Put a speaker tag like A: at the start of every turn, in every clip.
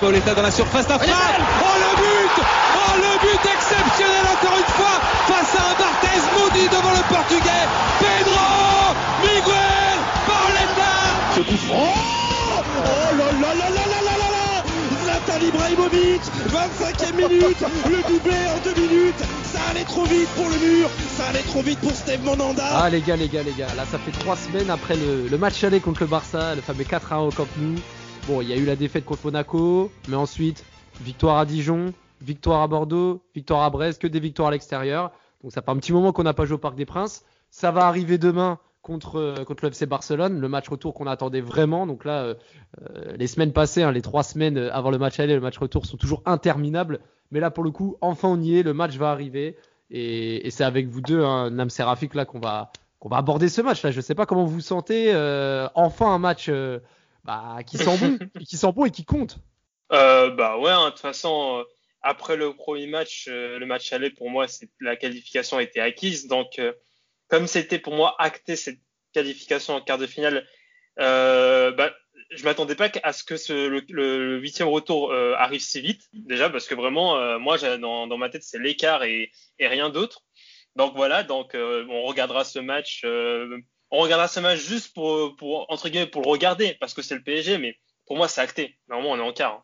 A: Pauletta dans la surface d'affaire. Oh le but. Oh le but exceptionnel encore une fois face à un Barthez maudit devant le portugais. Pedro Miguel Pauletta
B: Ce coup franc. Oh là là là là là là là là Zlatan Ibrahimovic 25e minute. Le doublé en deux minutes allait trop vite pour le mur Ça allait trop vite pour Steve Monanda
C: Ah les gars, les gars, les gars, là ça fait trois semaines après le, match aller contre le Barça, le fameux 4-1 au Camp Nou. Bon, il y a eu la défaite contre Monaco, mais ensuite, victoire à Dijon, victoire à Bordeaux, victoire à Brest, que des victoires à l'extérieur. Donc ça fait un petit moment qu'on n'a pas joué au Parc des Princes. Ça va arriver demain contre, euh, contre le FC Barcelone, le match retour qu'on attendait vraiment. Donc là, euh, euh, les semaines passées, hein, les trois semaines avant le match aller et le match retour sont toujours interminables. Mais là, pour le coup, enfin on y est, le match va arriver. Et, et c'est avec vous deux, hein, Nam Serafik, là qu'on va, qu'on va aborder ce match. Là, je sais pas comment vous vous sentez. euh, enfin un match euh, bah, qui sent bon, et qui sent bon et qui compte.
D: Bah ouais, hein, de toute façon, après le premier match, le match aller, pour moi, la qualification était acquise. Donc, comme c'était pour moi acté cette qualification en quart de finale, euh, bah, je m'attendais pas à ce que ce, le, huitième retour euh, arrive si vite, déjà, parce que vraiment, euh, moi, dans, ma tête, c'est l'écart et, rien d'autre. Donc voilà, donc euh, on regardera ce match. on regardera ce match juste pour, entre guillemets pour le regarder parce que c'est le PSG, mais pour moi c'est acté. Normalement on est en quart. hein.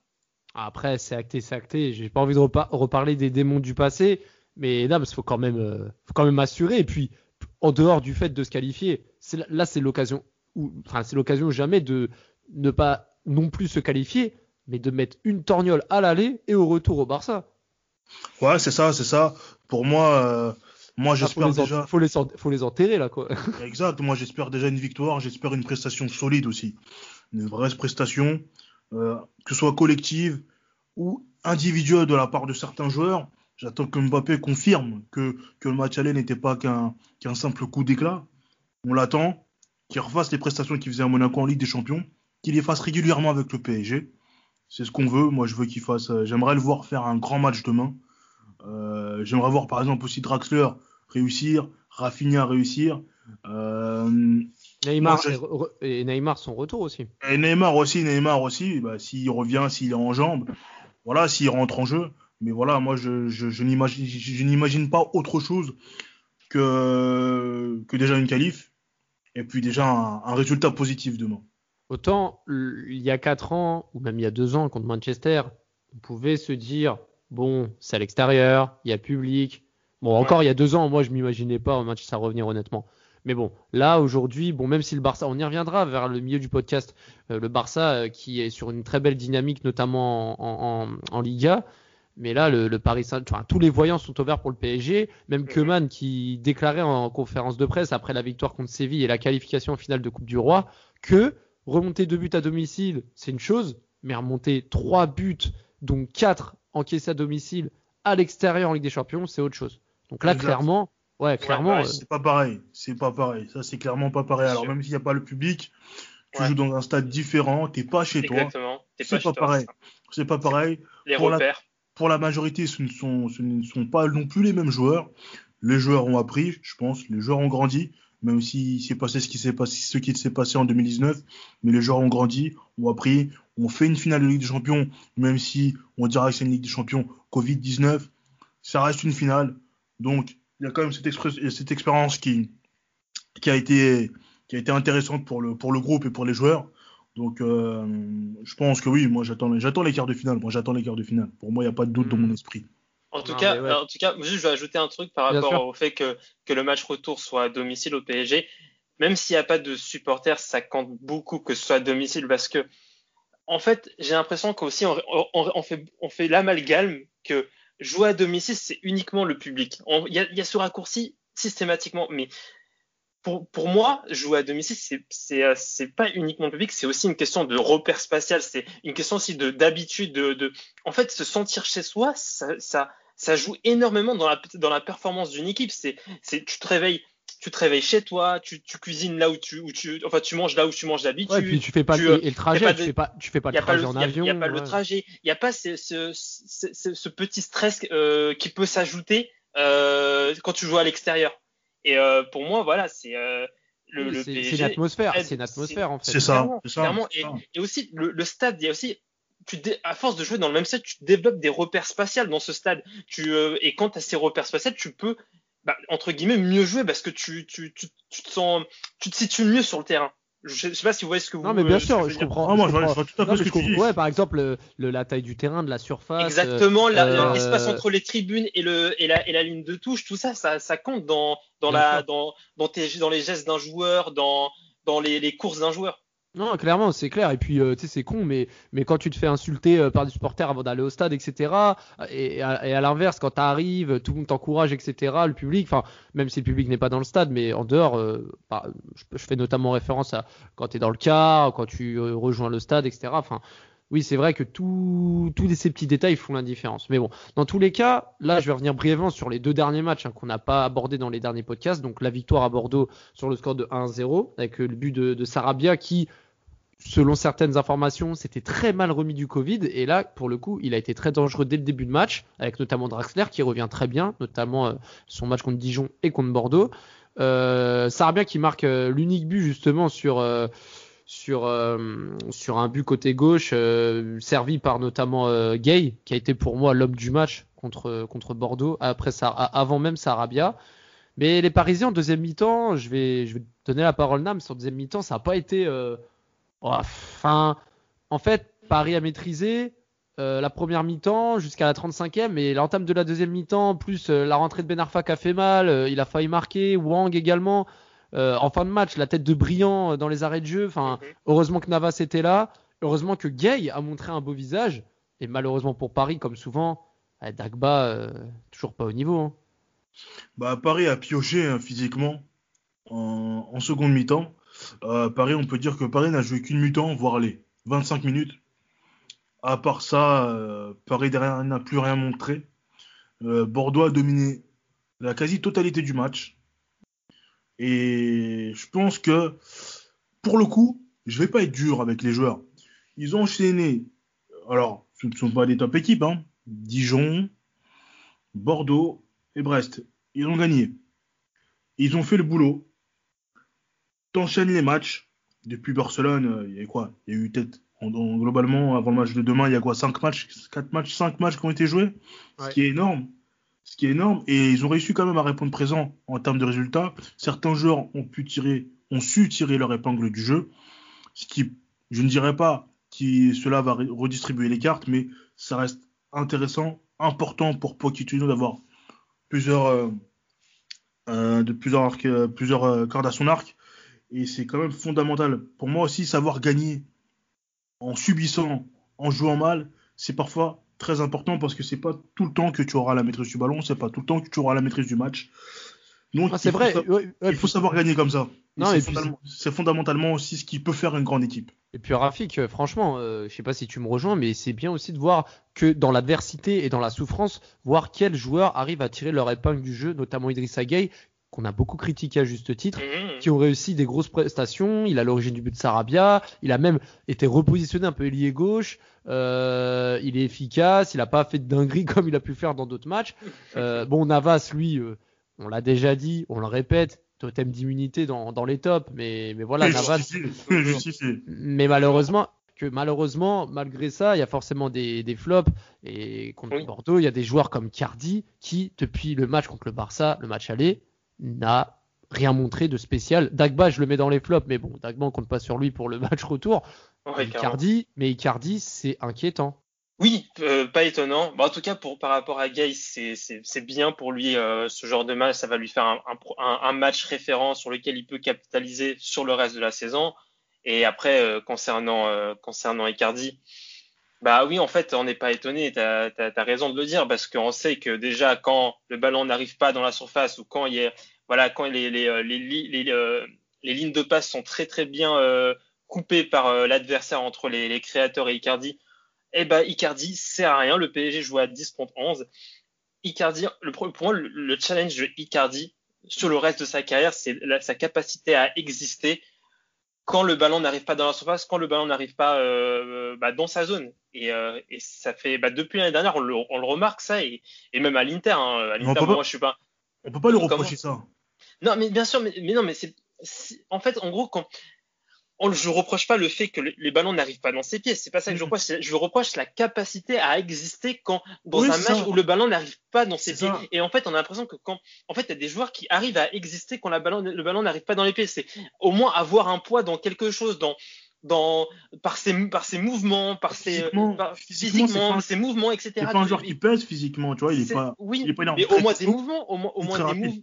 C: Après, c'est acté, c'est acté. J'ai pas envie de repa- reparler des démons du passé, mais là, il faut quand même, faut quand même assurer. Et puis, en dehors du fait de se qualifier, là- c'est l'occasion, ou enfin, c'est l'occasion jamais de ne pas non plus se qualifier, mais de mettre une torgnole à l'aller et au retour au Barça.
E: Ouais, c'est ça, c'est ça. Pour moi, euh, moi
C: faut,
E: j'espère déjà.
C: faut, les en- faut les enterrer là, quoi.
E: Exact, moi j'espère déjà une victoire, j'espère une prestation solide aussi. Une vraie prestation, euh, que ce soit collective ou individuelle de la part de certains joueurs. J'attends que Mbappé confirme que, que le match aller n'était pas qu'un simple coup d'éclat. On l'attend, qu'il refasse les prestations qu'il faisait à Monaco en Ligue des Champions, qu'il les fasse régulièrement avec le PSG. C'est ce qu'on veut. Moi, je veux qu'il fasse. euh, J'aimerais le voir faire un grand match demain. Euh, J'aimerais voir par exemple aussi Draxler réussir, Rafinha réussir. Euh,
C: Neymar
E: Moi, je-
C: et Neymar son retour aussi.
E: et Neymar aussi, Neymar aussi, bah, s'il revient, s'il est en jambes, voilà, s'il rentre en jeu. Mais voilà, moi, je, je, je n'imagine pas autre chose que, que déjà une qualif et puis déjà un, un résultat positif demain.
C: Autant l- il y a 4 ans, ou même il y a 2 ans contre Manchester, on pouvait se dire bon, c'est à l'extérieur, il y a public. Bon, encore il y a 2 ans, moi je m'imaginais pas Manchester revenir honnêtement. Mais bon, là aujourd'hui, bon, même si le Barça, on y reviendra vers le milieu du podcast, euh, le Barça euh, qui est sur une très belle dynamique, notamment en, en, en Liga. Mais là, le, le Paris Saint, enfin, tous les voyants sont ouverts pour le PSG. Même Keman qui déclarait en conférence de presse après la victoire contre Séville et la qualification en finale de Coupe du Roi que remonter deux buts à domicile, c'est une chose, mais remonter trois buts, dont quatre encaissés à domicile à l'extérieur en Ligue des Champions, c'est autre chose. Donc là,
E: Exact.
C: clairement, ouais, clairement,
D: ouais,
E: C'est pas pareil, c'est pas pareil. Ça, c'est clairement pas pareil. Alors, même s'il n'y a pas le public, tu
D: Ouais.
E: joues dans un stade différent, t'es pas chez toi.
D: Exactement.
E: C'est
D: chez
E: pas
D: toi,
E: pareil.
D: c'est
E: pas pareil.
D: Les
E: Pour la-. Pour la majorité, ce ne, sont, pas non plus les mêmes joueurs. Les joueurs ont appris, je pense, les joueurs ont grandi, même s'il s'est passé ce qui s'est passé, ce qui s'est passé en 2019, mais les joueurs ont grandi, ont appris, ont fait une finale de Ligue des Champions, même si on dira que c'est une Ligue des Champions Covid-19, ça reste une finale. Donc, il y a quand même cette, expérience qui, a été, intéressante pour le groupe et pour les joueurs. Donc, euh, je pense que oui, moi j'attends, j'attends les quarts de finale. Moi j'attends les quarts de finale. Pour moi, il n'y a pas de doute dans
C: Hmm.
E: mon esprit.
D: En tout
C: Non,
D: cas,
C: ouais.
D: en tout cas, juste je vais ajouter un truc par
C: Bien
D: rapport
C: sûr.
D: au fait que, que le match retour soit à domicile au PSG. Même s'il n'y a pas de supporters, ça compte beaucoup que ce soit à domicile parce que, en fait, j'ai l'impression qu'aussi on, on, on fait, on fait l'amalgame que jouer à domicile, c'est uniquement le public. Il y, y a ce raccourci systématiquement, mais pour, pour moi, jouer à domicile, c'est, euh, pas uniquement le public, c'est aussi une question de repère spatial, c'est une question aussi de, d'habitude, de, de, en fait, se sentir chez soi, ça, ça, ça joue énormément dans la, dans la performance d'une équipe. C'est, tu te réveilles, tu te réveilles chez toi, tu, tu cuisines là où tu, où tu, enfin, tu manges là où tu manges d'habitude.
C: ouais, puis tu fais pas
D: tu,
C: le, et le trajet, tu fais pas, tu fais pas
D: Il
C: le
D: n'y a pas,
C: trajet en avion.
D: y a pas le trajet, il n'y a pas ce, ce, ce, ce- ce petit stress euh, qui peut s'ajouter euh, quand tu joues à l'extérieur. Et euh, pour moi, voilà, c'est euh, le,
C: Oui,
D: le
C: c'est- une atmosphère, c'est une atmosphère en fait.
E: C'est ça.
D: Clairement,
E: c'est ça,
D: clairement. Et, aussi, le, le stade, il y a aussi, tu dé- à force de jouer dans le même stade, tu développes des repères spatials dans ce stade. Tu, euh, et quand tu as ces repères spatials, tu peux, bah, entre guillemets, mieux jouer parce que tu, tu, tu, tu te sens, tu te situes mieux sur le terrain. Je sais, je sais pas si vous voyez ce que vous
C: Non, mais
D: euh,
C: bien sûr,
D: je
C: comprends.
E: Ah, moi,
C: je
E: je vois- je
C: comprends.
E: vois tout à fait ce que
C: je
E: tu dis.
C: comprends- Ouais, par exemple, le- le- la taille du terrain, de la surface.
D: Exactement,
C: euh,
D: l'espace entre les tribunes et, le, et, la, et la ligne de touche, tout ça, ça, ça compte dans, dans,
C: Bien
D: la,
C: sûr.
D: dans, dans, tes, dans les gestes d'un joueur, dans, dans les, les courses d'un joueur.
C: Non, clairement, c'est clair. Et puis, euh, tu sais, c'est con, mais, quand tu te fais insulter euh, par des supporters avant d'aller au stade, etc., et, à, l'inverse, quand tu arrives, tout le monde t'encourage, etc., le public, enfin, même si le public n'est pas dans le stade, mais en dehors, euh, bah, je, fais notamment référence à quand tu es dans le car, quand tu rejoins le stade, etc. Enfin, oui, c'est vrai que tous ces petits détails font la différence. Mais bon, dans tous les cas, là, je vais revenir brièvement sur les deux derniers matchs hein, qu'on n'a pas abordés dans les derniers podcasts. Donc, la victoire à Bordeaux sur le score de 1-0, avec euh, le but de, Sarabia qui, selon certaines informations, s'était très mal remis du Covid. Et là, pour le coup, il a été très dangereux dès le début de match, avec notamment Draxler qui revient très bien, notamment euh, son match contre Dijon et contre Bordeaux. Euh, Sarabia qui marque l'unique but justement sur sur euh, sur un but côté gauche euh, servi par notamment euh, Gay qui a été pour moi l'homme du match contre contre Bordeaux après avant même Sarabia. Mais les Parisiens en deuxième mi-temps je vais je vais donner la parole Nam sur deuxième mi-temps ça n'a pas été enfin en fait Paris a maîtrisé la première mi-temps jusqu'à la 35e et l'entame de la deuxième mi-temps plus la rentrée de Ben Arfa qui a fait mal il a failli marquer Wang également euh, en fin de match, la tête de Brillant dans les arrêts de jeu. Enfin,
D: Mhm.
C: heureusement que Navas était là. Heureusement que Gay a montré un beau visage. Et malheureusement pour Paris, comme souvent, euh, Dagba, euh, toujours pas au niveau. hein.
E: Bah, Paris a pioché hein, physiquement en, en seconde mi-temps. Euh, Paris, on peut dire que Paris n'a joué qu'une mi-temps, voire les 25 minutes. À part ça, euh, Paris derrière n'a plus rien montré. Euh, Bordeaux a dominé la quasi-totalité du match. Et je pense que, pour le coup, je vais pas être dur avec les joueurs. Ils ont enchaîné. Alors, ce ne sont pas des top équipes. Hein. Dijon, Bordeaux et Brest. Ils ont gagné. Ils ont fait le boulot. T'enchaînes les matchs. Depuis Barcelone, euh, il y a eu quoi? Il y a eu peut-être, en- en- globalement, avant le match de demain, il y a quoi? 5 matchs 4 matchs 5 matchs qui ont été joués? Ce qui est énorme. Ce qui est énorme. Et ils ont réussi quand même à répondre présent en termes de résultats. Certains joueurs ont pu tirer, ont su tirer leur épingle du jeu. Ce qui, je ne dirais pas que cela va redistribuer les cartes, mais ça reste intéressant, important pour Pochettino d'avoir plusieurs, euh, euh, de plusieurs, euh, plusieurs euh, cordes à son arc. Et c'est quand même fondamental. Pour moi aussi, savoir gagner en subissant, en jouant mal, c'est parfois très important parce que c'est pas tout le temps que tu auras la maîtrise du ballon, c'est pas tout le temps que tu auras la maîtrise du match. Donc,
C: Ah, c'est
E: il faut
C: vrai.
E: sa-
C: ouais, ouais,
E: il faut savoir gagner comme ça. Fondamentalement- c'est fondamentalement aussi ce qui peut faire une grande équipe.
C: Et puis Rafik, euh, franchement, euh, je sais pas si tu me rejoins, mais c'est bien aussi de voir que dans l'adversité et dans la souffrance, voir quels joueurs arrivent à tirer leur épingle du jeu, notamment Idrissa Gueye, qu'on a beaucoup critiqué à juste titre,
D: Mhm.
C: qui ont réussi des grosses prestations. Il a l'origine du but de Sarabia. Il a même été repositionné un peu ailier gauche. Euh, il est efficace. Il a pas fait de dinguerie comme il a pu faire dans d'autres matchs. Euh, bon, Navas, lui, euh, on l'a déjà dit, on le répète, totem d'immunité dans, dans les tops. Mais, mais voilà, Navas, mais malheureusement, que malheureusement, malgré ça, il y a forcément des, des flops. Et contre
D: Oui.
C: Bordeaux, il y a des joueurs comme Cardi qui, depuis le match contre le Barça, le match aller, n'a rien montré de spécial. Dagba, je le mets dans les flops, mais bon, Dagba, on compte pas sur lui pour le match retour.
D: Ouais.
C: Icardi, mais Icardi, c'est inquiétant.
D: Oui, euh, pas étonnant. Bon, en tout cas, pour, par rapport à Gay, c'est, bien pour lui euh, ce genre de match. Ça va lui faire un, match référent sur lequel il peut capitaliser sur le reste de la saison. Et après, euh, concernant, concernant Icardi, bah oui, en fait, on n'est pas étonné. Tu as, raison de le dire parce qu'on sait que déjà, quand le ballon n'arrive pas dans la surface ou quand il y a, voilà, quand les, les, euh, les, li- les, euh, les lignes de passe sont très très bien euh, coupées par l'adversaire entre les, les créateurs et Icardi, eh ben Icardi sert à rien. Le PSG joue à 10 contre 11. Icardi, le, pour moi, le, le challenge de Icardi sur le reste de sa carrière, c'est sa capacité à exister quand le ballon n'arrive pas dans la surface, quand le ballon n'arrive pas euh, bah, dans sa zone. Et, euh, et ça fait bah, depuis l'année dernière, on le, on le remarque ça, et, et même à l'Inter. Hein, à l'Inter, moi,
E: pas-
D: je suis pas.
E: On peut pas lui reprocher ça.
D: Non, mais bien sûr, mais, mais non, mais c'est en fait, en gros, quand on, je reproche pas le fait que les, ballons n'arrivent pas dans ses pieds. C'est pas ça que je reproche. Je reproche la capacité à exister quand dans un match où le ballon n'arrive pas dans ses pieds. Et en fait, on a l'impression que quand, en fait, il y a des joueurs qui arrivent à exister quand la ballon, le ballon n'arrive pas dans les pieds. C'est au moins avoir un poids dans quelque chose, dans dans par ses par ses mouvements, par ses physiquement, ses mouvements, etc.
E: C'est pas un joueur qui pèse physiquement, tu vois, il est, pas.
D: Oui, il est pas mais au moins des mouvements, au moins, au moins des mouvements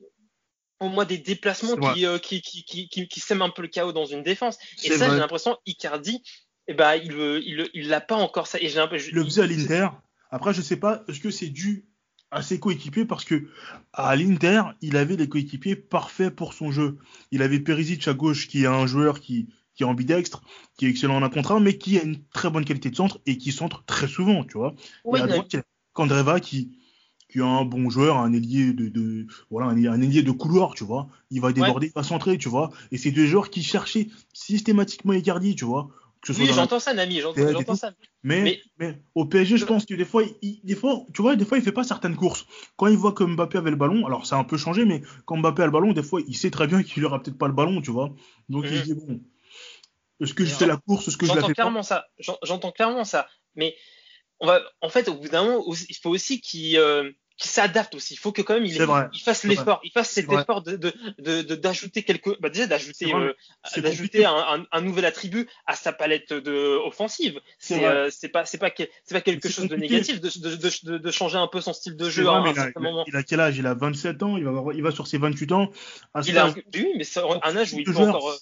D: au moins des déplacements euh, qui, qui, qui, qui, qui, sèment un peu le chaos dans une défense. Et ça, j'ai l'impression, Icardi, eh ben, il l'a il, il, pas encore ça. Et j'ai un peu,
E: le faisait à l'Inter. Après, je sais pas, est-ce que c'est dû à ses coéquipiers parce que à l'Inter, il avait les coéquipiers parfaits pour son jeu. Il avait Perisic à gauche, qui est un joueur qui, qui est ambidextre, qui est excellent en un contre un, mais qui a une très bonne qualité de centre et qui centre très souvent, tu vois. et à droite, il y a Kandreva qui, qui a un bon joueur, un ailier de, de voilà, un, ailier de couloir, tu vois. Il va déborder, il va centrer, tu vois. Et c'est deux joueurs qui cherchaient systématiquement Icardi, tu vois.
D: oui, j'entends ça, Nami, j'entends ça.
E: Mais, mais, au PSG, je pense que des fois, il, des fois, tu vois, des fois, il fait pas certaines courses. Quand il voit que Mbappé avait le ballon, alors ça a un peu changé, mais quand Mbappé a le ballon, des fois, il sait très bien qu'il aura peut-être pas le ballon, tu vois. Donc il mhm. dit bon, est-ce que je fais la course, est-ce que je la fais
D: clairement ça. J'entends clairement ça. Mais on va, en fait, au bout d'un moment, il faut aussi qu'il euh, s'adapte aussi. Il faut que quand même il, il fasse l'effort, il fasse cet effort de d'ajouter de, quelque, bah déjà d'ajouter euh, d'ajouter un, un, nouvel attribut à sa palette de offensive. C'est euh, pas c'est pas c'est pas quelque chose de négatif de, de, changer un peu son style de jeu à un certain
E: moment. Il a quel âge? Il a 27 ans? Il va il va sur ses 28 ans.
D: il a oui, mais un âge où il peut encore.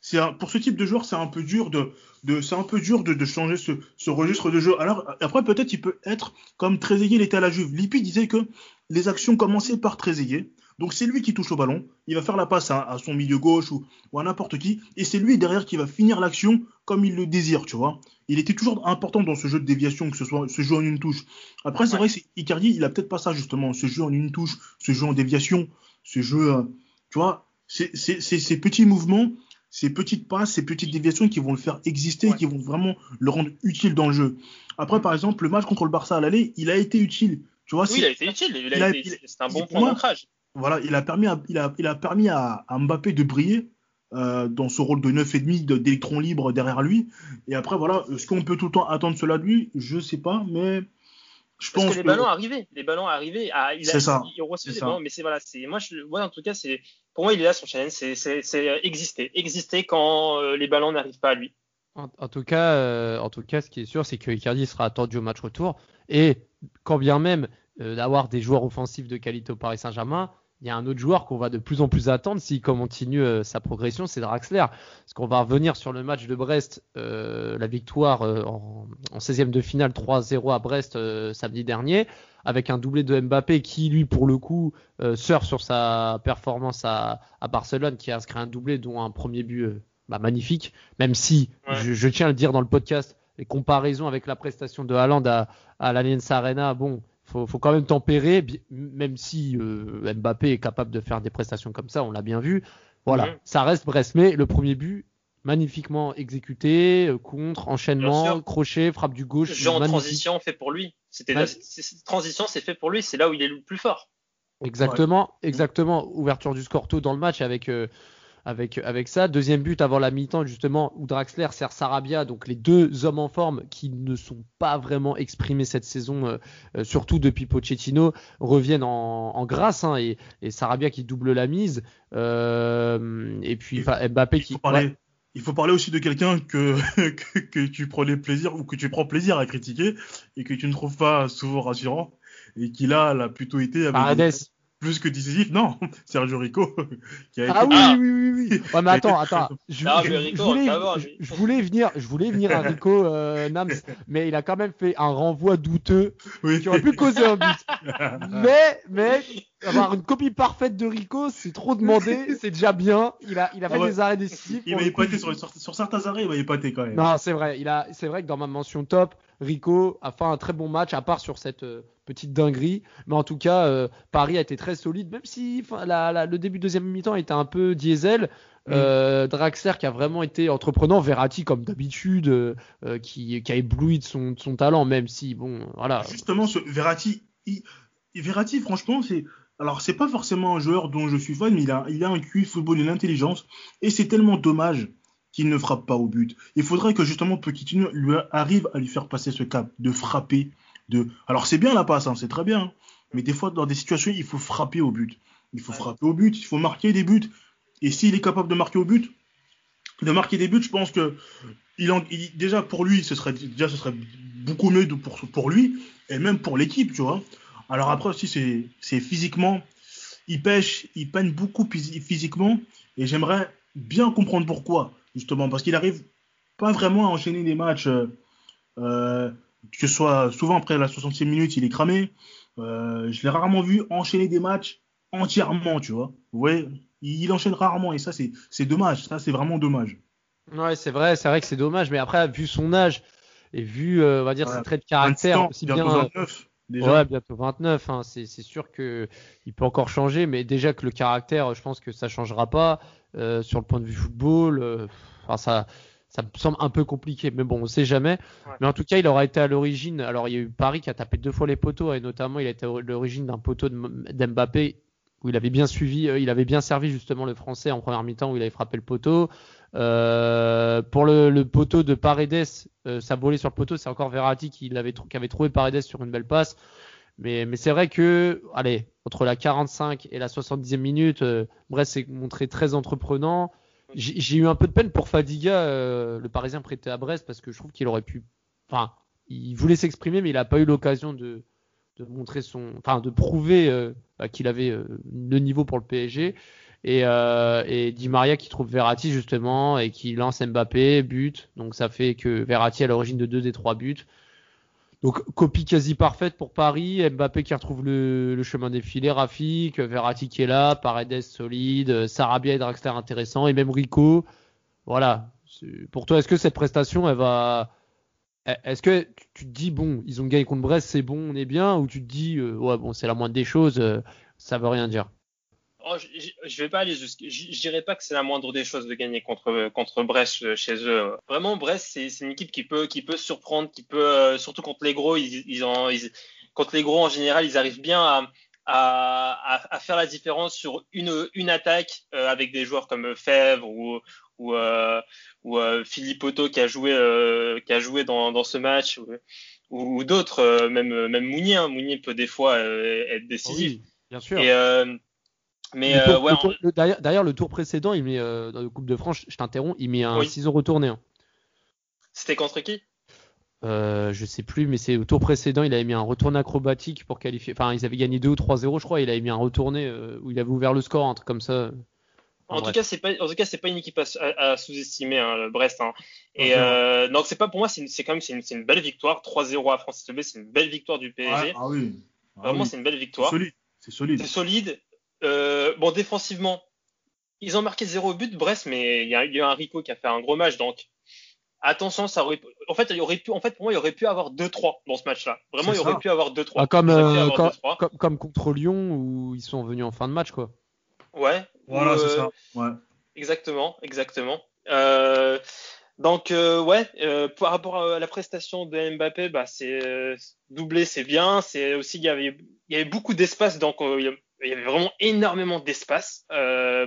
E: C'est pour ce type de joueur, c'est un peu dur de, de c'est un peu dur de, de changer ce, ce, registre de jeu. Alors après peut-être il peut être comme Trezeguet l'était à la Juve. Lippi disait que les actions commençaient par Trezeguet. Donc c'est lui qui touche au ballon, il va faire la passe à, son milieu gauche ou, ou à n'importe qui, et c'est lui derrière qui va finir l'action comme il le désire, tu vois. Il était toujours important dans ce jeu de déviation, que ce soit ce jeu en une touche. Après c'est vrai que Icardi, il a peut-être pas ça justement, ce jeu en une touche, ce jeu en déviation, ce jeu, euh, tu vois, ces petits mouvements ces petites passes, ces petites déviations qui vont le faire exister, qui vont vraiment le rendre utile dans le jeu. Après, par exemple, le match contre le Barça à l'aller, il a été utile. Tu vois,
D: oui, il a été utile. c'est un bon point d'ancrage.
E: Voilà, il a permis à, il a, il a permis à, Mbappé de briller euh, dans ce rôle de 9,5 d'électron libre derrière lui. Et après, voilà, est-ce qu'on peut tout le temps attendre cela de lui? Je sais pas, mais je Parce pense
D: que les ballons arrivaient, les ballons arrivaient. Ah, il
E: a, ça.
D: Il ballons, mais c'est voilà, c'est moi, je, ouais, en tout cas, c'est pour moi, il est là son challenge, c'est exister, exister quand euh, les ballons n'arrivent pas à lui.
C: En, tout cas, euh, en tout cas, ce qui est sûr, c'est que Icardi sera attendu au match retour. Et quand bien même euh, d'avoir des joueurs offensifs de qualité au Paris Saint-Germain, il y a un autre joueur qu'on va de plus en plus attendre s'il continue euh, sa progression, c'est Draxler. Parce qu'on va revenir sur le match de Brest, euh, la victoire euh, en, 16e de finale 3-0 à Brest samedi dernier, avec un doublé de Mbappé qui, lui, pour le coup, sort sur sa performance à, Barcelone, qui a inscrit un doublé, dont un premier but bah, magnifique, même si, je, tiens à le dire dans le podcast, les comparaisons avec la prestation de Haaland à, à l'Allianz Arena, bon, faut, faut quand même tempérer, même si euh, Mbappé est capable de faire des prestations comme ça, on l'a bien vu. Voilà, ça reste Brest. Mais le premier but, magnifiquement exécuté, euh, contre, enchaînement, crochet, frappe du gauche.
D: Jeu en transition fait pour lui. C'était transition, c'est fait pour lui. C'est là où il est le plus fort.
C: Exactement, exactement. Ouverture du score tôt dans le match avec euh, avec, avec ça. Deuxième but avant la mi-temps, justement, où Draxler sert Sarabia, donc les deux hommes en forme qui ne sont pas vraiment exprimés cette saison, euh, euh, surtout depuis Pochettino, reviennent en, grâce, hein, et, et, Sarabia qui double la mise, euh, et puis Mbappé qui...
E: Il faut parler aussi de quelqu'un que, que, tu prenais plaisir ou que tu prends plaisir à critiquer et que tu ne trouves pas souvent rassurant et qui là l'a plutôt été
C: avec
E: plus que décisif, non, Sergio Rico.
C: Qui a ah été... oui, oui, oui, oui. Ouais, mais attends, attends. Je, voulais, je, voulais, venir, je voulais venir à Rico euh, Nams, mais il a quand même fait un renvoi douteux qui aurait pu causer un but. mais, mais avoir une copie parfaite de Rico, c'est trop demandé, c'est déjà bien. Il a, il a fait des arrêts décisifs.
E: Il m'a épaté sur, sur, certains arrêts, il m'a épaté quand même.
C: Non, c'est vrai. Il a, c'est vrai que dans ma mention top, Rico a fait un très bon match, à part sur cette euh, petite dinguerie. Mais en tout cas, euh, Paris a été très solide, même si le début de deuxième mi-temps était un peu diesel. Mm. Euh, Draxler qui a vraiment été entreprenant, Verratti comme d'habitude, qui, a ébloui de son, son, talent, même si bon, voilà.
E: Justement, ce Verratti, Verratti, franchement, c'est alors c'est pas forcément un joueur dont je suis fan, mais il a, il a un QI football et une intelligence, et c'est tellement dommage qu'il ne frappe pas au but. Il faudrait que justement Pochettino lui arrive à lui faire passer ce cap de frapper. De... Alors c'est bien la passe, hein, c'est très bien, hein. mais des fois dans des situations il faut frapper au but. Il faut frapper au but, il faut marquer des buts. Et s'il est capable de marquer au but, de marquer des buts, je pense que il, en, déjà pour lui, ce serait déjà ce serait beaucoup mieux pour, pour lui et même pour l'équipe, tu vois. Alors après aussi c'est physiquement, il pêche, il peine beaucoup physiquement et j'aimerais bien comprendre pourquoi justement parce qu'il arrive pas vraiment à enchaîner des matchs. Euh, euh que ce soit souvent après la 60e minute, il est cramé. Euh, je l'ai rarement vu enchaîner des matchs entièrement, tu vois. Vous voyez, il enchaîne rarement et ça, c'est dommage. Ça, c'est vraiment dommage.
C: Ouais, c'est vrai, c'est vrai que c'est dommage, mais après, vu son âge et vu, euh, on va dire, ses traits de caractère,
E: aussi bien. 29,
C: déjà. Ouais, bientôt 29. Hein, c'est sûr que il peut encore changer, mais déjà que le caractère, je pense que ça changera pas euh, sur le point de vue football. Euh, enfin, ça, ça me semble un peu compliqué, mais bon, on sait jamais. Mais en tout cas, il aura été à l'origine. Alors, il y a eu Paris qui a tapé deux fois les poteaux, et notamment, il a été à l'origine d'un poteau d'Mbappé où il avait bien suivi, euh, il avait bien servi justement le français en première mi-temps où il avait frappé le poteau. Euh, pour le, poteau de Paredes, euh, ça volait sur le poteau, c'est encore Verratti qui, avait, trouvé Paredes sur une belle passe. Mais, c'est vrai que, allez, entre la 45 et la 70e minute, Brest s'est montré très entreprenant. J'ai eu un peu de peine pour Fadiga, le Parisien prêté à Brest, parce que je trouve qu'il aurait pu. Enfin, il voulait s'exprimer, mais il n'a pas eu l'occasion de, de montrer son, enfin de prouver euh, bah, qu'il avait euh, le niveau pour le PSG. Et, euh, et Di Maria qui trouve Verratti justement et qui lance Mbappé, but. Donc ça fait que Verratti à l'origine de deux des trois buts. Donc copie quasi parfaite pour Paris. Mbappé qui retrouve le, chemin défilé, Rafik, Verratti qui est là, Paredes solide, Sarabia et Draxler intéressant et même Rico. Voilà. Pour toi, est-ce que cette prestation, elle va, est-ce que tu te dis, bon, ils ont gagné contre Brest, c'est bon, on est bien, ou tu te dis, euh, ouais, bon, c'est la moindre des choses, euh, ça veut rien dire?
D: Oh, je, vais pas aller jusqu'à. Je, dirais pas que c'est la moindre des choses de gagner contre Brest euh, chez eux. Vraiment, Brest, c'est une équipe qui peut qui peut surprendre, qui peut surtout contre les gros, contre les gros en général, ils arrivent bien à, faire la différence sur une, une attaque avec des joueurs comme Fèvre ou, ou, euh, ou euh, Philippe Otto qui a joué, euh, qui a joué dans, dans ce match, ou, ou d'autres, même, même Mounier. Hein. Mounier peut des fois être décisif.
C: Oui, bien sûr.
D: Et, mais
C: ouais, derrière, le tour précédent, il met dans le Coupe de France, je t'interromps, il met un ciseau retourné. Hein.
D: C'était contre qui?
C: Euh, je sais plus, mais c'est au tour précédent, il avait mis un retourné acrobatique pour qualifier. Enfin, ils avaient gagné 2 ou 3-0, je crois. Il avait mis un retourné où il avait ouvert le score, un truc comme ça.
D: En, tout cas, c'est pas, en tout cas, c'est pas une équipe à, sous-estimer, hein, le Brest. Hein. Et euh, donc, c'est pas pour moi, c'est, quand même c'est une, une, belle victoire. 3-0 à Francis Tobé, c'est une belle victoire du PSG.
E: ah oui.
D: Ah Vraiment, c'est une belle victoire.
E: C'est solide.
D: C'est solide. Euh, bon, défensivement, ils ont marqué 0 but Brest, mais il y a, y a un Rico qui a fait un gros match, donc attention, ça aurait, en fait, il y aurait pu, en fait, pour moi, il y aurait pu avoir 2-3 dans ce match-là. Vraiment, il y aurait pu avoir 2-3.
C: Ah, comme, euh, comme, comme, comme, contre Lyon où ils sont venus en fin de match, quoi.
D: Ouais.
E: Voilà, c'est ça. Ouais.
D: Exactement, exactement. Euh, donc euh, ouais, euh, par rapport à la prestation de Mbappé, bah c'est doublé, c'est bien. C'est aussi il y avait il y avait beaucoup d'espace, donc il y avait vraiment énormément d'espace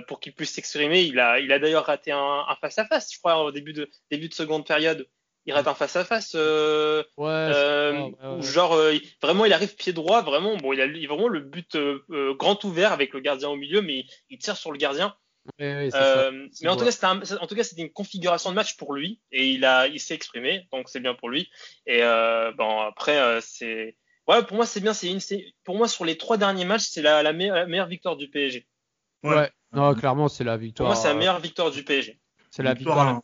D: pour qu'il puisse s'exprimer. Il a il a d'ailleurs raté un, face à face, je crois, au début de début de seconde période. Il rate un face à face,
C: ouais,
D: genre vraiment il arrive pied droit, vraiment bon il a vraiment le but grand ouvert avec le gardien au milieu, mais il tire sur le gardien.
C: Euh,
D: mais en tout, cas, c'était en tout cas, c'était une configuration de match pour lui et il a, il s'est exprimé, donc c'est bien pour lui. Et euh, bon, après, euh, c'est, ouais, pour moi, c'est bien. C'est une, pour moi, sur les trois derniers matchs, c'est la, la, meilleure, victoire du PSG.
C: Ouais. Non, clairement, c'est la victoire.
D: Pour moi, c'est la meilleure victoire du PSG.
C: C'est la victoire.
E: victoire,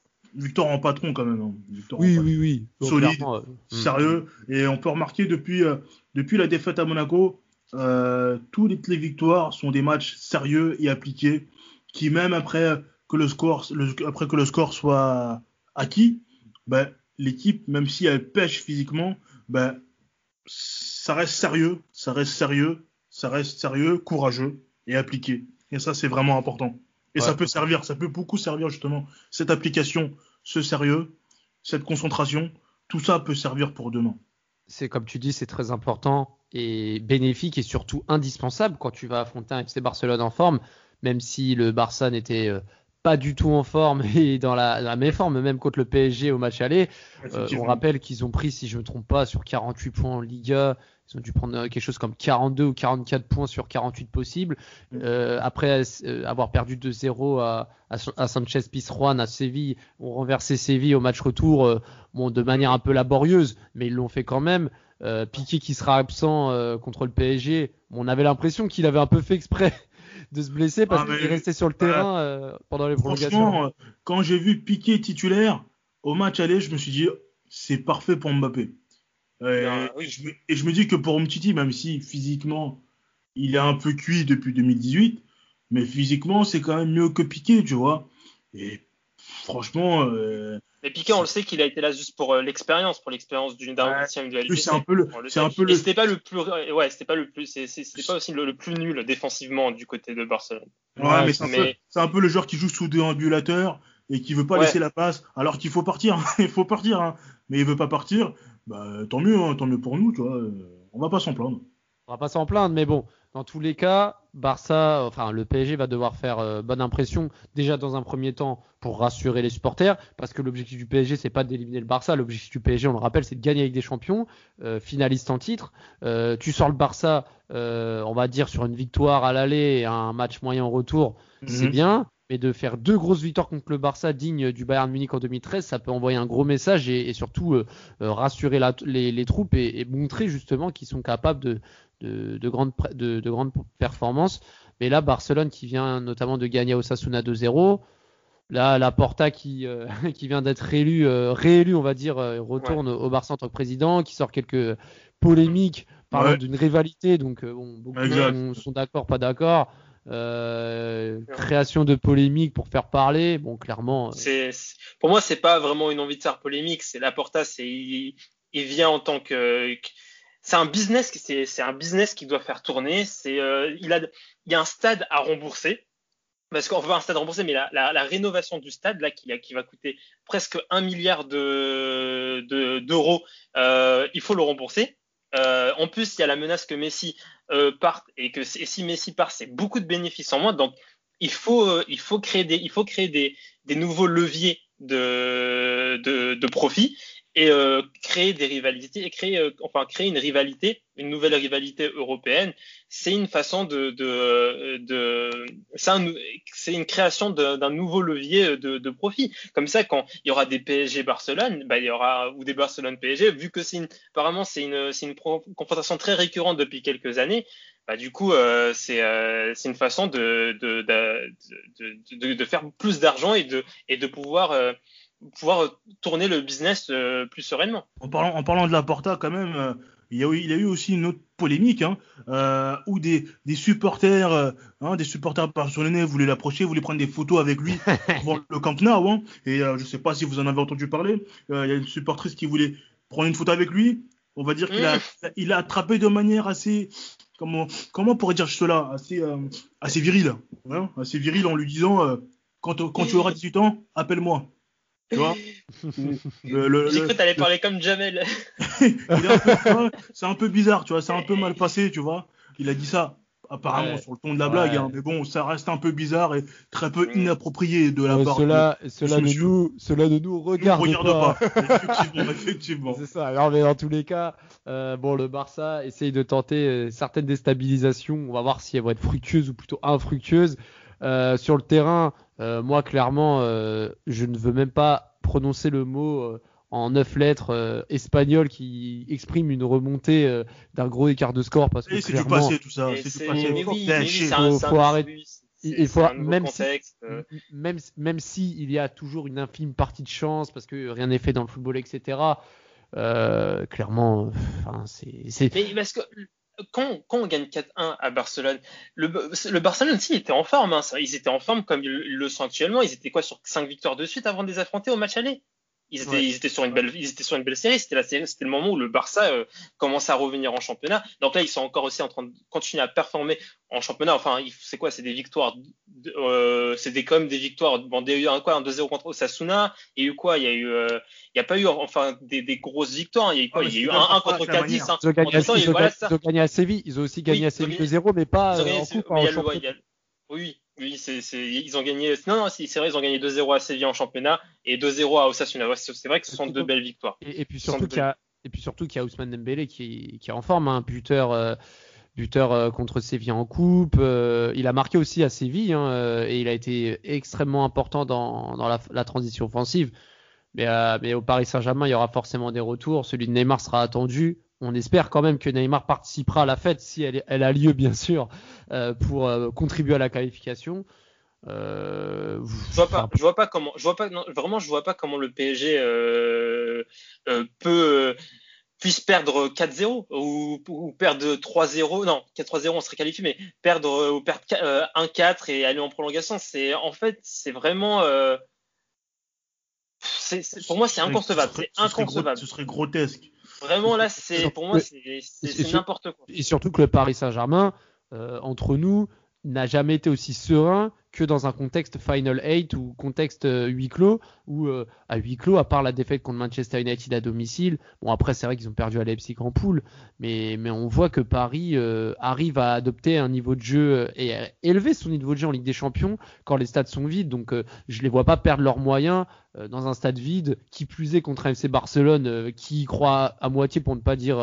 E: en patron quand même. Hein.
C: oui, oui, oui,
E: Solide, sérieux. Et on peut remarquer depuis, depuis la défaite à Monaco, toutes les victoires sont des matchs sérieux et appliqués qui même après que le score, après que le score soit acquis, ben, l'équipe, même si elle pêche physiquement, ben, ça reste sérieux, ça reste sérieux, ça reste sérieux, courageux et appliqué. Et ça, c'est vraiment important. Et ça peut servir, ça peut beaucoup servir justement, cette application, ce sérieux, cette concentration, tout ça peut servir pour demain.
C: c'est comme tu dis, c'est très important et bénéfique et surtout indispensable quand tu vas affronter un FC Barcelone en forme, même si le Barça n'était euh, pas du tout en forme et dans la, la méforme, même contre le PSG au match aller. Euh, on rappelle qu'ils ont pris, si je ne me trompe pas, sur 48 points en Liga. Ils ont dû prendre euh, quelque chose comme 42 ou 44 points sur 48 possibles.
E: Mm.
C: Euh, après euh, avoir perdu 2-0 à, à, à, Sanchez Pizjuan à Séville, ont renversé Séville au match retour, euh, bon, de manière un peu laborieuse, mais ils l'ont fait quand même. Euh, Piqué qui sera absent euh, contre le PSG, on avait l'impression qu'il avait un peu fait exprès de se blesser parce
E: Ah,
C: qu'il resté sur le terrain euh, pendant les prolongations.
E: Franchement, quand j'ai vu Piqué titulaire au match aller, je me suis dit c'est parfait pour Mbappé. Euh,
D: Ah, oui.
E: et, je me, et je me dis que pour Umtiti, même si physiquement il est un peu cuit depuis 2018, mais physiquement c'est quand même mieux que Piqué, tu vois. Et franchement, euh,
D: Mais Piqué, on le sait qu'il a été là juste pour euh, l'expérience, pour l'expérience d'une d'un
E: Ouais. lui, c'est un peu le, c'est un peu le,
D: c'était pas le plus, ouais, c'était pas le plus, c'était pas aussi le, le plus nul défensivement du côté de Barcelone.
E: ouais,
C: Ouais,
E: mais c'est un,
D: mais-
E: un peu le joueur qui joue sous déambulateur et qui veut pas
D: Ouais.
E: laisser la passe alors qu'il faut partir. il faut partir, hein. mais il veut pas partir. Bah, tant mieux, hein, tant mieux pour nous, tu vois. euh, On va pas s'en plaindre.
C: On va pas s'en plaindre, mais bon, dans tous les cas, Barça, enfin le PSG va devoir faire euh, bonne impression déjà dans un premier temps pour rassurer les supporters, parce que l'objectif du PSG c'est pas d'éliminer le Barça, l'objectif du PSG, on le rappelle, c'est de gagner avec des champions, euh, finaliste en titre. Euh, tu sors le Barça, on va dire sur une victoire à l'aller et un match moyen en retour, c'est
E: Mhm.
C: bien. Mais de faire deux grosses victoires contre le Barça digne du Bayern Munich en 2013, ça peut envoyer un gros message et, et surtout euh, euh, rassurer la- les, les troupes et, et montrer justement qu'ils sont capables de, de, de grandes, de, de grandes performances. Mais là, Barcelone qui vient notamment de gagner au Sasuna 2-0. Là, la Porta qui, euh, qui vient d'être réélu, euh, réélu, on va dire, retourne au Barça en tant que président, qui sort quelques polémiques parlant
E: Ouais.
C: d'une rivalité. Donc, bon, beaucoup sont d'accord, pas d'accord. Euh, création de polémiques pour faire parler. Bon, clairement, euh,
D: C'est, pour moi, c'est pas vraiment une envie de faire polémique. C'est Laporta, c'est il, il vient en tant que, c'est un business, qui- c'est, c'est un business qui doit faire tourner. C'est, euh, il a, il y a un stade à rembourser. Parce qu'on veut un stade remboursé, mais la, la, la rénovation du stade, là, qui, qui va coûter presque un milliard de, de- d'euros, euh, il faut le rembourser. Euh, en plus, il y a la menace que Messi euh, parte et que si Messi part, c'est beaucoup de bénéfices en moins. Donc, il faut, euh, il faut créer des, il faut créer des, des nouveaux leviers de, de, de profit et euh, créer des rivalités et créer, euh, enfin, créer une rivalité, une nouvelle rivalité européenne. C'est une façon de, de, de c'est un, une création d'un nouveau levier de, de profit. Comme ça, quand il y aura des PSG Barcelone, bah, il y aura ou des Barcelone PSG, vu que c'est apparemment c'est une, c'est une confrontation très récurrente depuis quelques années. Bah, du coup, euh, c'est euh, une façon de, de, de, de faire plus d'argent et de, et de pouvoir, euh, pouvoir tourner le business euh, plus sereinement.
E: En parlant, en parlant de la Porta, quand même, euh, il, y a eu, il y a eu aussi une autre polémique hein, euh, où des, des supporters, euh, hein, des supporters barcelonais voulaient l'approcher, voulaient prendre des photos avec lui devant le Camp Nou. Hein, et euh, je sais pas si vous en avez entendu parler. euh, Il y a une supportrice qui voulait prendre une photo avec lui. On va dire qu'il a, il a attrapé de manière assez, comment, comment on pourrait dire cela, assez, euh, assez viril, hein, assez viril en lui disant, euh, quand, quand tu auras 18 ans, appelle-moi. Tu vois
D: J'ai cru que t'allais parler comme Jamel.
E: c'est un peu bizarre, tu vois, c'est un peu mal passé, tu vois. Il a dit ça apparemment
C: Ouais.
E: sur le ton de la blague,
C: Ouais.
E: hein, mais bon, ça reste un peu bizarre et très peu
D: Mm.
E: inapproprié de la
C: euh,
E: part
C: cela,
E: de
C: cela,
E: monsieur.
C: nous, cela ne nous regarde, pas.
E: pas. effectivement, effectivement.
C: C'est ça. Alors, mais dans tous les cas, euh, bon, le Barça essaye de tenter euh, certaines déstabilisations. On va voir si elles vont être fructueuses ou plutôt infructueuses. Euh, sur le terrain, euh, moi, clairement, euh, je ne veux même pas prononcer le mot euh, en neuf lettres euh, espagnol qui exprime une remontée euh, d'un gros écart de score parce que
E: Et c'est du
C: clairement,
E: passé, tout ça. C'est
D: c'est-
E: du passé.
D: mais
E: Faut
D: oui, mais oui, c'est un,
C: Faut-
D: c'est un-
C: faut arrêter.
D: c'est-
C: Il- faut- même si-
D: contexte.
C: M- même même si il y a toujours une infime partie de chance parce que rien n'est fait dans le football etc euh, clairement enfin, c'est c'est
D: Mais parce que quand, on gagne 4-1 à Barcelone, le, Barcelone aussi était en forme. Hein. Ils étaient en forme comme ils, ils le sont actuellement. Ils étaient quoi sur 5 victoires de suite avant de les affronter au match aller? Ils étaient,
C: Ouais.
D: ils étaient sur une belle, ils étaient sur une belle série. C'était la série, c'était le moment où le Barça euh, commençait à revenir en championnat. Donc là, ils sont encore aussi en train de continuer à performer en championnat. Enfin, c'est quoi? C'est des victoires. de- euh, c'est des quand même des victoires. Bon, il y a eu un quoi, un 2-0 contre Osasuna. Il y a eu quoi? Il y a eu, euh, il y a pas eu enfin des, des grosses victoires. Il y a eu quoi? Il y a eu un, un contre Cadiz. hein.
C: Ils ont gagné,
D: eu-
C: ils ont
D: voilà,
C: gagné-
D: ça.
C: ils ont gagné à Séville. Ils ont aussi gagné
D: Oui,
C: à Séville
D: gagné-
C: 2-0, mais pas euh, en coupe.
D: Oui, oui, c'est, c'est, ils ont gagné. Non, non, c'est vrai, ils ont gagné 2-0 à Séville en championnat et 2-0 à Osasuna. C'est vrai que ce sont deux belles victoires.
C: Et, et puis surtout qu'il y a et puis surtout qu'il y a Ousmane Dembélé qui, qui est en forme, un buteur euh, buteur euh, contre Séville en coupe. euh, il a marqué aussi à Séville hein, et il a été extrêmement important dans, dans la, la transition offensive. Mais, mais au Paris Saint-Germain, il y aura forcément des retours. Celui de Neymar sera attendu. On espère quand même que Neymar participera à la fête si elle, a lieu, bien sûr, euh, pour euh, contribuer à la qualification. Euh,
D: Je vois pas, je vois pas comment, je vois pas, non, vraiment, je vois pas comment le PSG euh, euh, peut euh, puisse perdre 4-0 ou, ou perdre 3-0. Non, 4-3-0, on serait qualifié, mais perdre euh, ou perdre euh, 1-4 et aller en prolongation, c'est en fait, c'est vraiment. euh, pour moi, c'est inconcevable.
E: ce serait-
D: C'est
E: ce serait. Ce serait grotesque.
D: Vraiment, là, c'est pour moi, c'est n'importe quoi.
C: Et surtout que le Paris Saint-Germain, euh, entre nous, n'a jamais été aussi serein que dans un contexte Final 8 ou contexte euh, huis clos, où euh, à huis clos, à part la défaite contre Manchester United à domicile, bon après c'est vrai qu'ils ont perdu à Leipzig en poule, mais, mais on voit que Paris euh, arrive à adopter un niveau de jeu et à élever son niveau de jeu en Ligue des Champions quand les stades sont vides, donc euh, je les vois pas perdre leurs moyens dans un stade vide, qui plus est contre un FC Barcelone qui y croit à moitié pour ne pas dire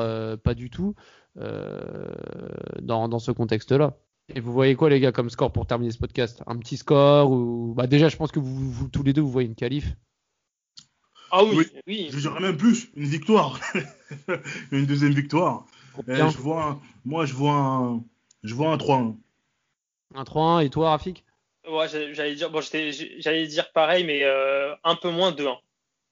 C: pas du tout dans, dans ce contexte-là. Et vous voyez quoi les gars comme score pour terminer ce podcast? Un petit score ou bah déjà je pense que vous, vous tous les deux vous voyez une qualif.
D: Ah oui,
E: Oui.
D: oui.
E: Je dirais même plus, une victoire. une deuxième victoire. Eh, je vois un- moi, je vois un, je vois un 3-1.
C: Un 3-1 et toi Rafik?
D: Ouais, j'allais dire, bon, j'étais- j'allais dire pareil, mais euh, un peu moins 2-1.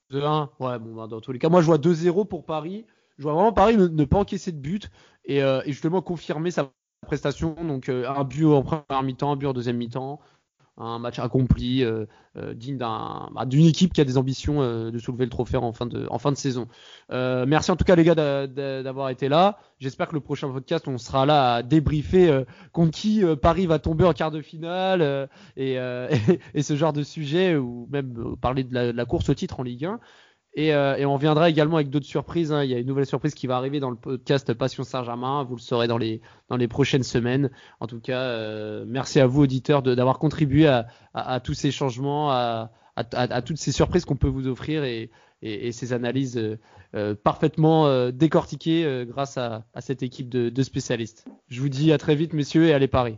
C: 2-1 Ouais bon bah, dans tous les cas moi je vois 2-0 pour Paris. Je vois vraiment Paris ne, ne pas encaisser de but et, euh, et justement confirmer sa prestation. Donc euh, un but en première mi-temps, un but en deuxième mi-temps. Un match accompli, euh, euh, digne d'un- bah, d'une équipe qui a des ambitions de soulever le trophée en fin de, en fin de saison. Merci en tout cas les gars d'a- d'a- d'avoir été là. J'espère que le prochain podcast on sera là à débriefer contre qui Paris va tomber en quart de finale et, et, ce genre de sujet ou même parler de la course au titre en Ligue 1. Et, euh, et on reviendra également avec d'autres surprises. hein. Il y a une nouvelle surprise qui va arriver dans le podcast Passion Saint-Germain. Vous le saurez dans les, dans les prochaines semaines. En tout cas, euh, merci à vous, auditeurs, d'avoir contribué à, à- à tous ces changements, à, à- toutes ces surprises qu'on peut vous offrir et, et- et ces analyses euh, euh, parfaitement euh, décortiquées euh, grâce à, cette équipe de, de spécialistes. Je vous dis à très vite, messieurs, et allez Paris.